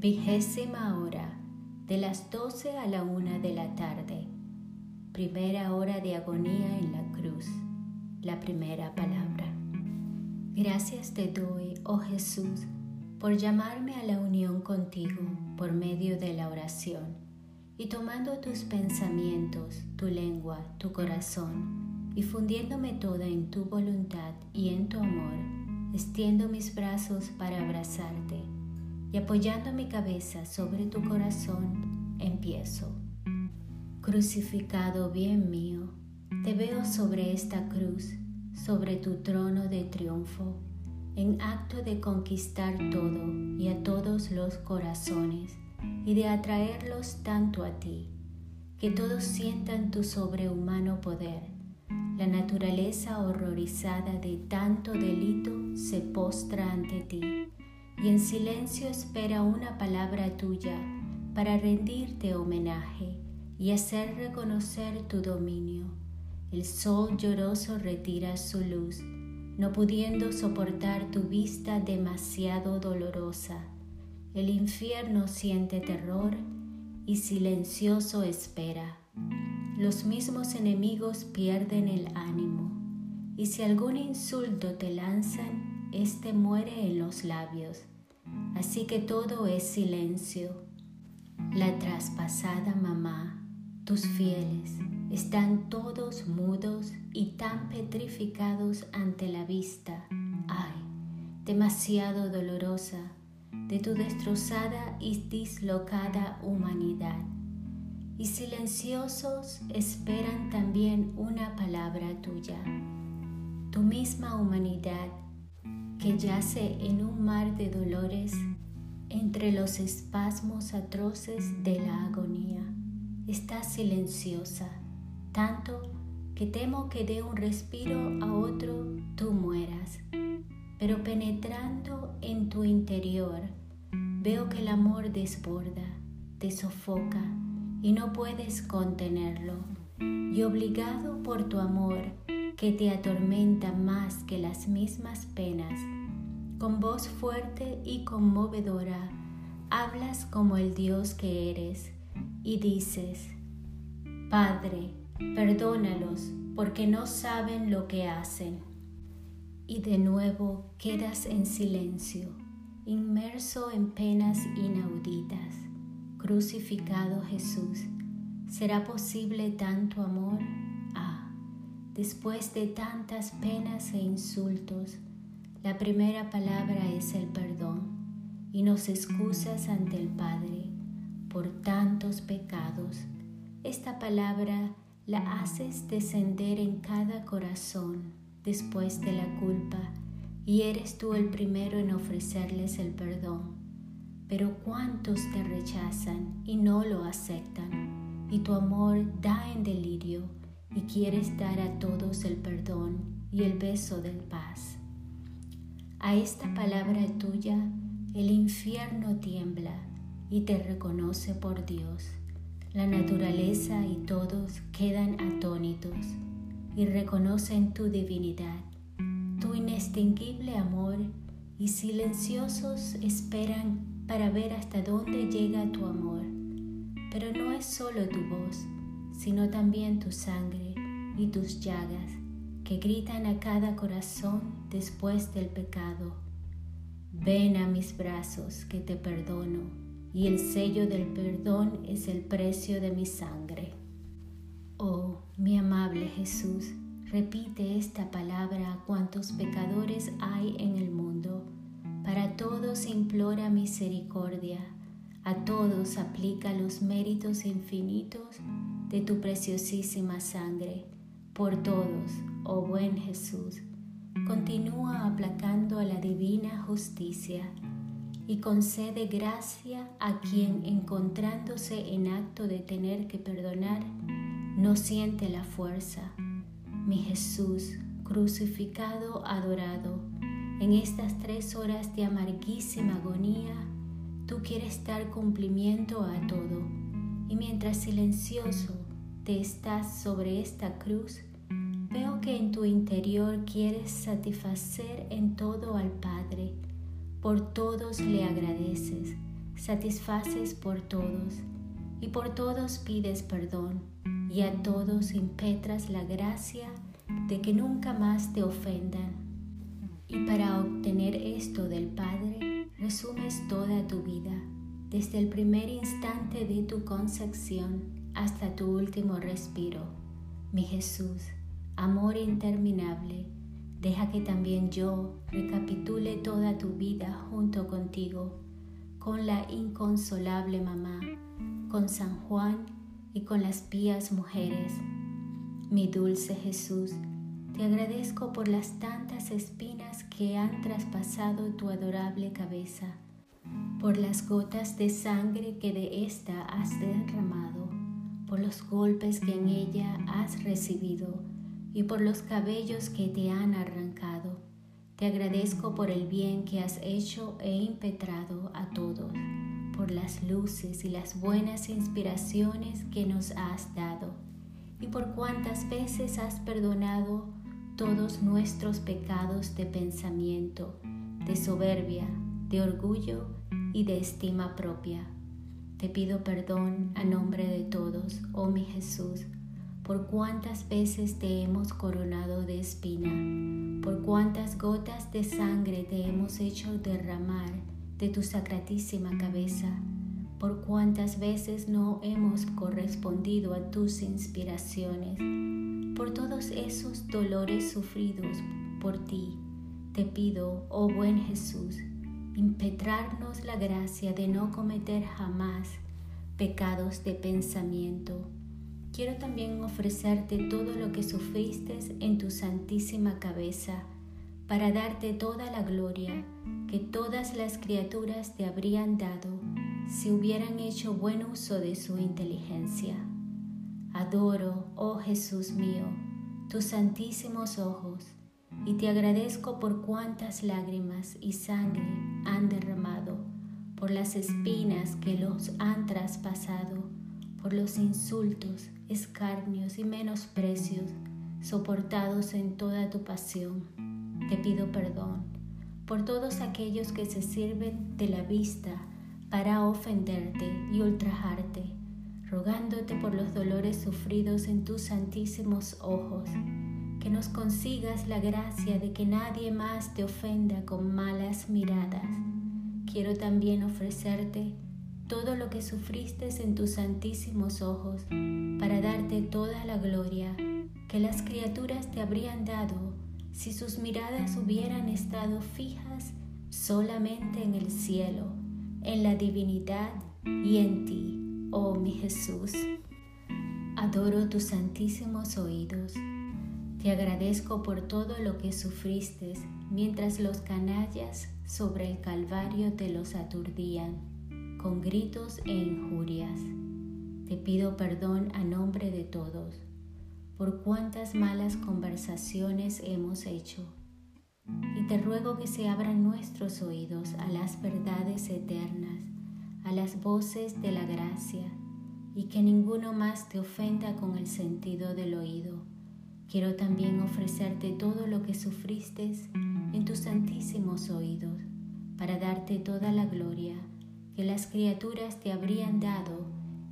Vigésima hora, de las doce a la una de la tarde. Primera hora de agonía en la cruz. La primera palabra. Gracias te doy, oh Jesús, por llamarme a la unión contigo por medio de la oración y tomando tus pensamientos, tu lengua, tu corazón y fundiéndome toda en tu voluntad y en tu amor, extiendo mis brazos para abrazarte y apoyando mi cabeza sobre tu corazón, empiezo. Crucificado bien mío, te veo sobre esta cruz, sobre tu trono de triunfo, en acto de conquistar todo y a todos los corazones y de atraerlos tanto a ti, que todos sientan tu sobrehumano poder. La naturaleza horrorizada de tanto delito se postra ante ti y en silencio espera una palabra tuya para rendirte homenaje y hacer reconocer tu dominio. El sol lloroso retira su luz, no pudiendo soportar tu vista demasiado dolorosa. El infierno siente terror y silencioso espera. Los mismos enemigos pierden el ánimo, y si algún insulto te lanzan, éste muere en los labios Así que todo es silencio. La traspasada mamá, tus fieles, están todos mudos y tan petrificados ante la vista, ay, demasiado dolorosa, de tu destrozada y dislocada humanidad. Y silenciosos esperan también una palabra tuya. Tu misma humanidad que yace en un mar de dolores entre los espasmos atroces de la agonía. Está silenciosa, tanto que temo que de un respiro a otro tú mueras. Pero penetrando en tu interior, veo que el amor desborda, te sofoca y no puedes contenerlo. Y obligado por tu amor, que te atormenta más que las mismas penas, con voz fuerte y conmovedora, hablas como el Dios que eres y dices, Padre, perdónalos porque no saben lo que hacen. Y de nuevo quedas en silencio, inmerso en penas inauditas. Crucificado Jesús, ¿será posible tanto amor? Después de tantas penas e insultos, la primera palabra es el perdón y nos excusas ante el Padre por tantos pecados. Esta palabra la haces descender en cada corazón después de la culpa y eres tú el primero en ofrecerles el perdón. Pero cuántos te rechazan y no lo aceptan y tu amor da en delirio y quieres dar a todos el perdón y el beso del paz. A esta palabra tuya el infierno tiembla y te reconoce por Dios. La naturaleza y todos quedan atónitos y reconocen tu divinidad, tu inextinguible amor y silenciosos esperan para ver hasta dónde llega tu amor. Pero no es solo tu voz, sino también tu sangre y tus llagas que gritan a cada corazón después del pecado. Ven a mis brazos que te perdono, y el sello del perdón es el precio de mi sangre. Oh, mi amable Jesús, repite esta palabra a cuantos pecadores hay en el mundo. Para todos implora misericordia, a todos aplica los méritos infinitos de tu preciosísima sangre, por todos, oh buen Jesús, continúa aplacando a la divina justicia y concede gracia a quien encontrándose en acto de tener que perdonar, no siente la fuerza. Mi Jesús, crucificado, adorado, en estas tres horas de amarguísima agonía, tú quieres dar cumplimiento a todo y mientras silencioso te estás sobre esta cruz, veo que en tu interior quieres satisfacer en todo al Padre. Por todos le agradeces, satisfaces por todos, y por todos pides perdón, y a todos impetras la gracia de que nunca más te ofendan. Y para obtener esto del Padre, tu vida, desde el primer instante de tu concepción hasta tu último respiro. Mi Jesús, amor interminable, deja que también yo recapitule toda tu vida junto contigo, con la inconsolable mamá, con San Juan y con las pías mujeres. Mi dulce Jesús, te agradezco por las tantas espinas que han traspasado tu adorable cabeza, por las gotas de sangre que de ésta has derramado, por los golpes que en ella has recibido y por los cabellos que te han arrancado. Te agradezco por el bien que has hecho e impetrado a todos, por las luces y las buenas inspiraciones que nos has dado, y por cuántas veces has perdonado todos nuestros pecados de pensamiento, de soberbia, de orgullo y de estima propia. Te pido perdón a nombre de todos, oh mi Jesús, por cuántas veces te hemos coronado de espina, por cuántas gotas de sangre te hemos hecho derramar de tu sacratísima cabeza, por cuántas veces no hemos correspondido a tus inspiraciones por todos esos dolores sufridos por ti, te pido, oh buen Jesús, impetrarnos la gracia de no cometer jamás pecados de pensamiento. Quiero también ofrecerte todo lo que sufriste en tu santísima cabeza para darte toda la gloria que todas las criaturas te habrían dado si hubieran hecho buen uso de su inteligencia. Adoro, oh Jesús mío, tus santísimos ojos y te agradezco por cuántas lágrimas y sangre han derramado, por las espinas que los han traspasado, por los insultos, escarnios y menosprecios soportados en toda tu pasión. Te pido perdón por todos aquellos que se sirven de la vista para ofenderte y ultrajarte rogándote por los dolores sufridos en tus santísimos ojos, que nos consigas la gracia de que nadie más te ofenda con malas miradas. Quiero también ofrecerte todo lo que sufriste en tus santísimos ojos para darte toda la gloria que las criaturas te habrían dado si sus miradas hubieran estado fijas solamente en el cielo, en la divinidad y en ti oh mi Jesús. Adoro tus santísimos oídos. Te agradezco por todo lo que sufriste mientras los canallas sobre el Calvario te los aturdían con gritos e injurias. Te pido perdón a nombre de todos por cuántas malas conversaciones hemos hecho. Y te ruego que se abran nuestros oídos a las verdades eternas a las voces de la gracia y que ninguno más te ofenda con el sentido del oído. Quiero también ofrecerte todo lo que sufriste en tus santísimos oídos para darte toda la gloria que las criaturas te habrían dado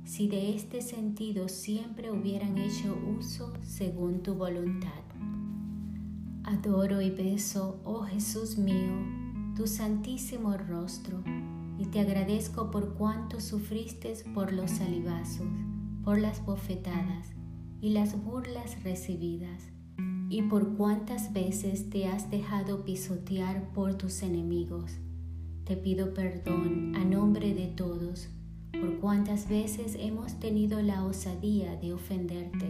si de este sentido siempre hubieran hecho uso según tu voluntad. Adoro y beso, oh Jesús mío, tu santísimo rostro y te agradezco por cuánto sufriste por los salivazos, por las bofetadas y las burlas recibidas, y por cuántas veces te has dejado pisotear por tus enemigos. Te pido perdón a nombre de todos por cuántas veces hemos tenido la osadía de ofenderte,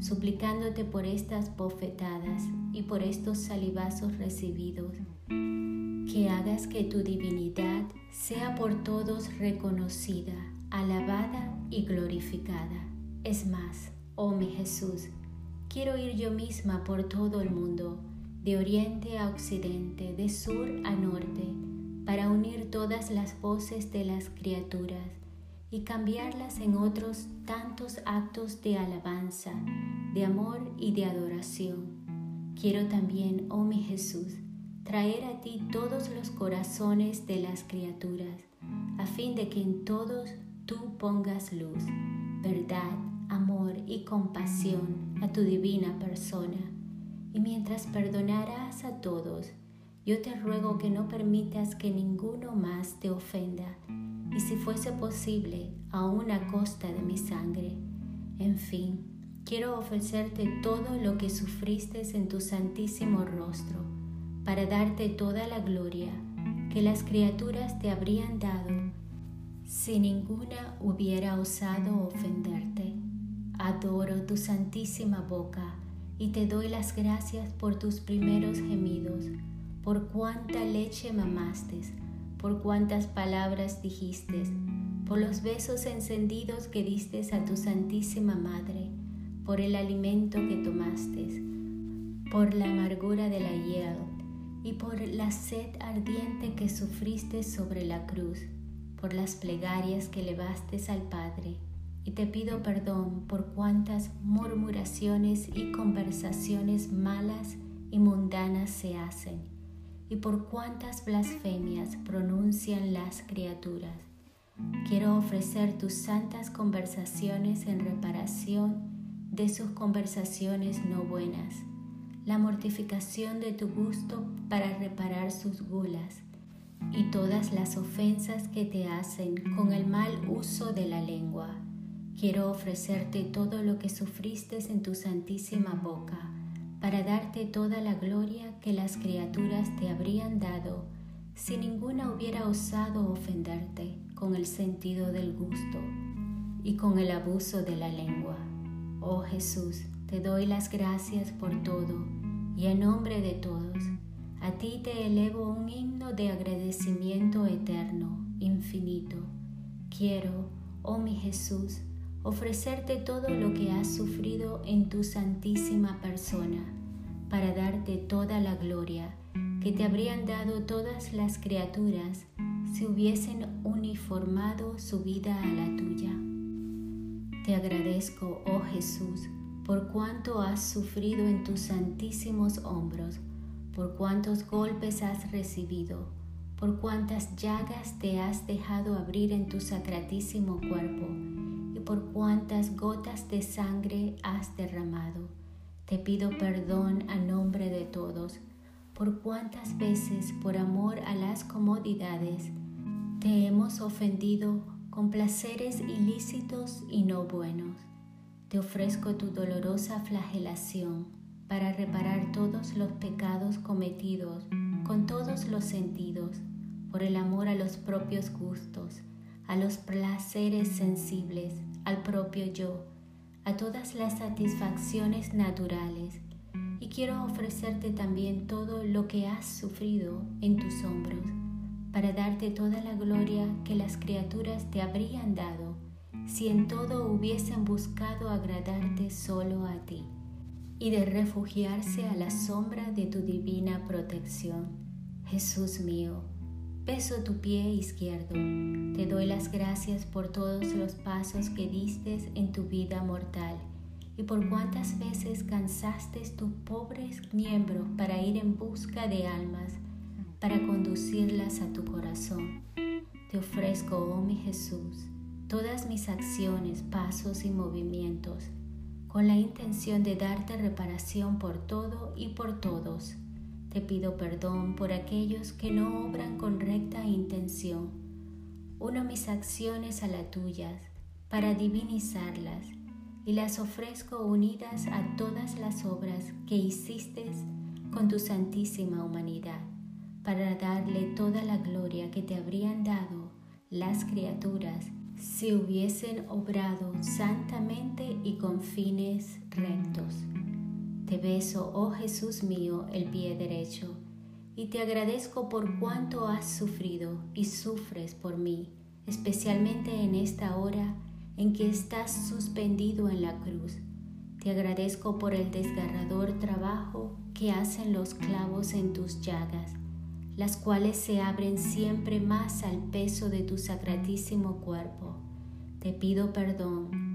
suplicándote por estas bofetadas y por estos salivazos recibidos que hagas que tu divinidad sea por todos reconocida, alabada y glorificada. Es más, oh mi Jesús, quiero ir yo misma por todo el mundo, de oriente a occidente, de sur a norte, para unir todas las voces de las criaturas y cambiarlas en otros tantos actos de alabanza, de amor y de adoración. Quiero también, oh mi Jesús, traer a ti todos los corazones de las criaturas a fin de que en todos tú pongas luz, verdad, amor y compasión a tu divina persona. Y mientras perdonarás a todos, yo te ruego que no permitas que ninguno más te ofenda, y si fuese posible, aún a costa de mi sangre. En fin, quiero ofrecerte todo lo que sufriste en tu santísimo rostro, para darte toda la gloria que las criaturas te habrían dado si ninguna hubiera osado ofenderte. Adoro tu santísima boca y te doy las gracias por tus primeros gemidos, por cuánta leche mamaste, por cuántas palabras dijiste, por los besos encendidos que diste a tu Santísima Madre, por el alimento que tomaste, por la amargura de la hiel y por la sed ardiente que sufriste sobre la cruz, por las plegarias que levaste al Padre. Y te pido perdón por cuantas murmuraciones y conversaciones malas y mundanas se hacen, y por cuántas blasfemias pronuncian las criaturas. Quiero ofrecer tus santas conversaciones en reparación de sus conversaciones no buenas la mortificación de tu gusto para reparar sus gulas y todas las ofensas que te hacen con el mal uso de la lengua. Quiero ofrecerte todo lo que sufriste en tu santísima boca para darte toda la gloria que las criaturas te habrían dado si ninguna hubiera osado ofenderte con el sentido del gusto y con el abuso de la lengua. Oh Jesús, te doy las gracias por todo y en nombre de todos, a ti te elevo un himno de agradecimiento eterno, infinito. Quiero, oh mi Jesús, ofrecerte todo lo que has sufrido en tu santísima persona, para darte toda la gloria que te habrían dado todas las criaturas si hubiesen uniformado su vida a la tuya. Te agradezco, oh Jesús, por cuánto has sufrido en tus santísimos hombros, por cuántos golpes has recibido, por cuántas llagas te has dejado abrir en tu sacratísimo cuerpo por cuántas gotas de sangre has derramado. Te pido perdón a nombre de todos, por cuántas veces por amor a las comodidades te hemos ofendido con placeres ilícitos y no buenos te ofrezco tu dolorosa flagelación para reparar todos los pecados cometidos con todos los sentidos, por el amor a los propios gustos, a los placeres sensibles, al propio yo, a todas las satisfacciones naturales. Y quiero ofrecerte también todo lo que has sufrido en tus hombros, para darte toda la gloria que las criaturas te habrían dado si en todo hubiesen buscado agradarte solo a ti y de refugiarse a la sombra de tu divina protección. Jesús mío, beso tu pie izquierdo, te doy las gracias por todos los pasos que diste en tu vida mortal y por cuántas veces cansaste tus pobres miembros para ir en busca de almas, para conducirlas a tu corazón. Te ofrezco, oh mi Jesús, todas mis acciones, pasos y movimientos, con la intención de darte reparación por todo y por todos. Te pido perdón por aquellos que no obran con recta intención. Uno mis acciones a las tuyas para divinizarlas y las ofrezco unidas a todas las obras que hiciste con tu santísima humanidad, para darle toda la gloria que te habrían dado las criaturas si hubiesen obrado santamente y con fines rectos. Te beso, oh Jesús mío, el pie derecho, y te agradezco por cuánto has sufrido y sufres por mí, especialmente en esta hora en que estás suspendido en la cruz. Te agradezco por el desgarrador trabajo que hacen los clavos en tus llagas, las cuales se abren siempre más al peso de tu sacratísimo cuerpo. Te pido perdón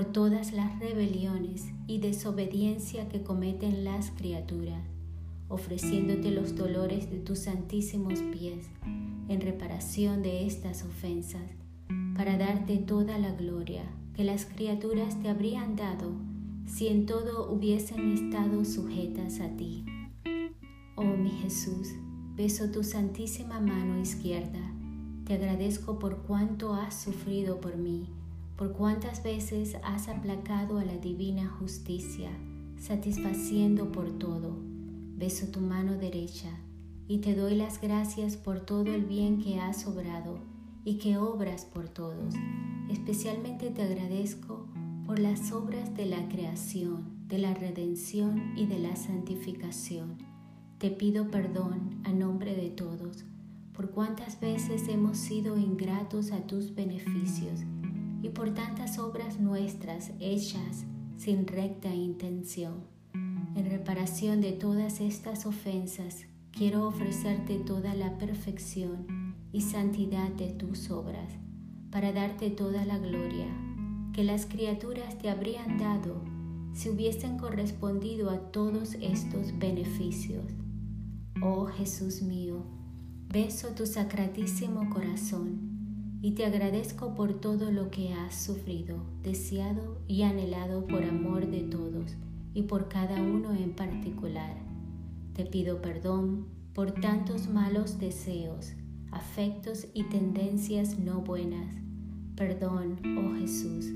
por todas las rebeliones y desobediencia que cometen las criaturas. ofreciéndote los dolores de tus santísimos pies en reparación de estas ofensas, para darte toda la gloria que las criaturas te habrían dado si en todo hubiesen estado sujetas a ti. Oh mi Jesús, beso tu santísima mano izquierda, te agradezco por cuánto has sufrido por mí, por cuántas veces has aplacado a la divina justicia, satisfaciendo por todo. Beso tu mano derecha y te doy las gracias por todo el bien que has obrado y que obras por todos. Especialmente te agradezco por las obras de la creación, de la redención y de la santificación. Te pido perdón a nombre de todos por cuántas veces hemos sido ingratos a tus beneficios y por tantas obras nuestras hechas sin recta intención. En reparación de todas estas ofensas, quiero ofrecerte toda la perfección y santidad de tus obras, para darte toda la gloria que las criaturas te habrían dado si hubiesen correspondido a todos estos beneficios. Oh Jesús mío, beso tu sacratísimo corazón y te agradezco por todo lo que has sufrido, deseado y anhelado por amor de todos y por cada uno en particular. Te pido perdón por tantos malos deseos, afectos y tendencias no buenas. Perdón, oh Jesús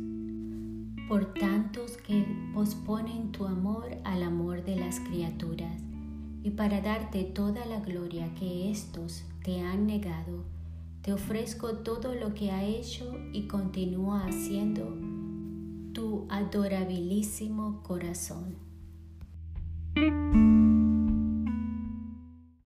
por tantos que posponen tu amor al amor de las criaturas, y para darte toda la gloria que éstos te han negado, te ofrezco todo lo que ha hecho y continúa haciendo tu adorabilísimo corazón.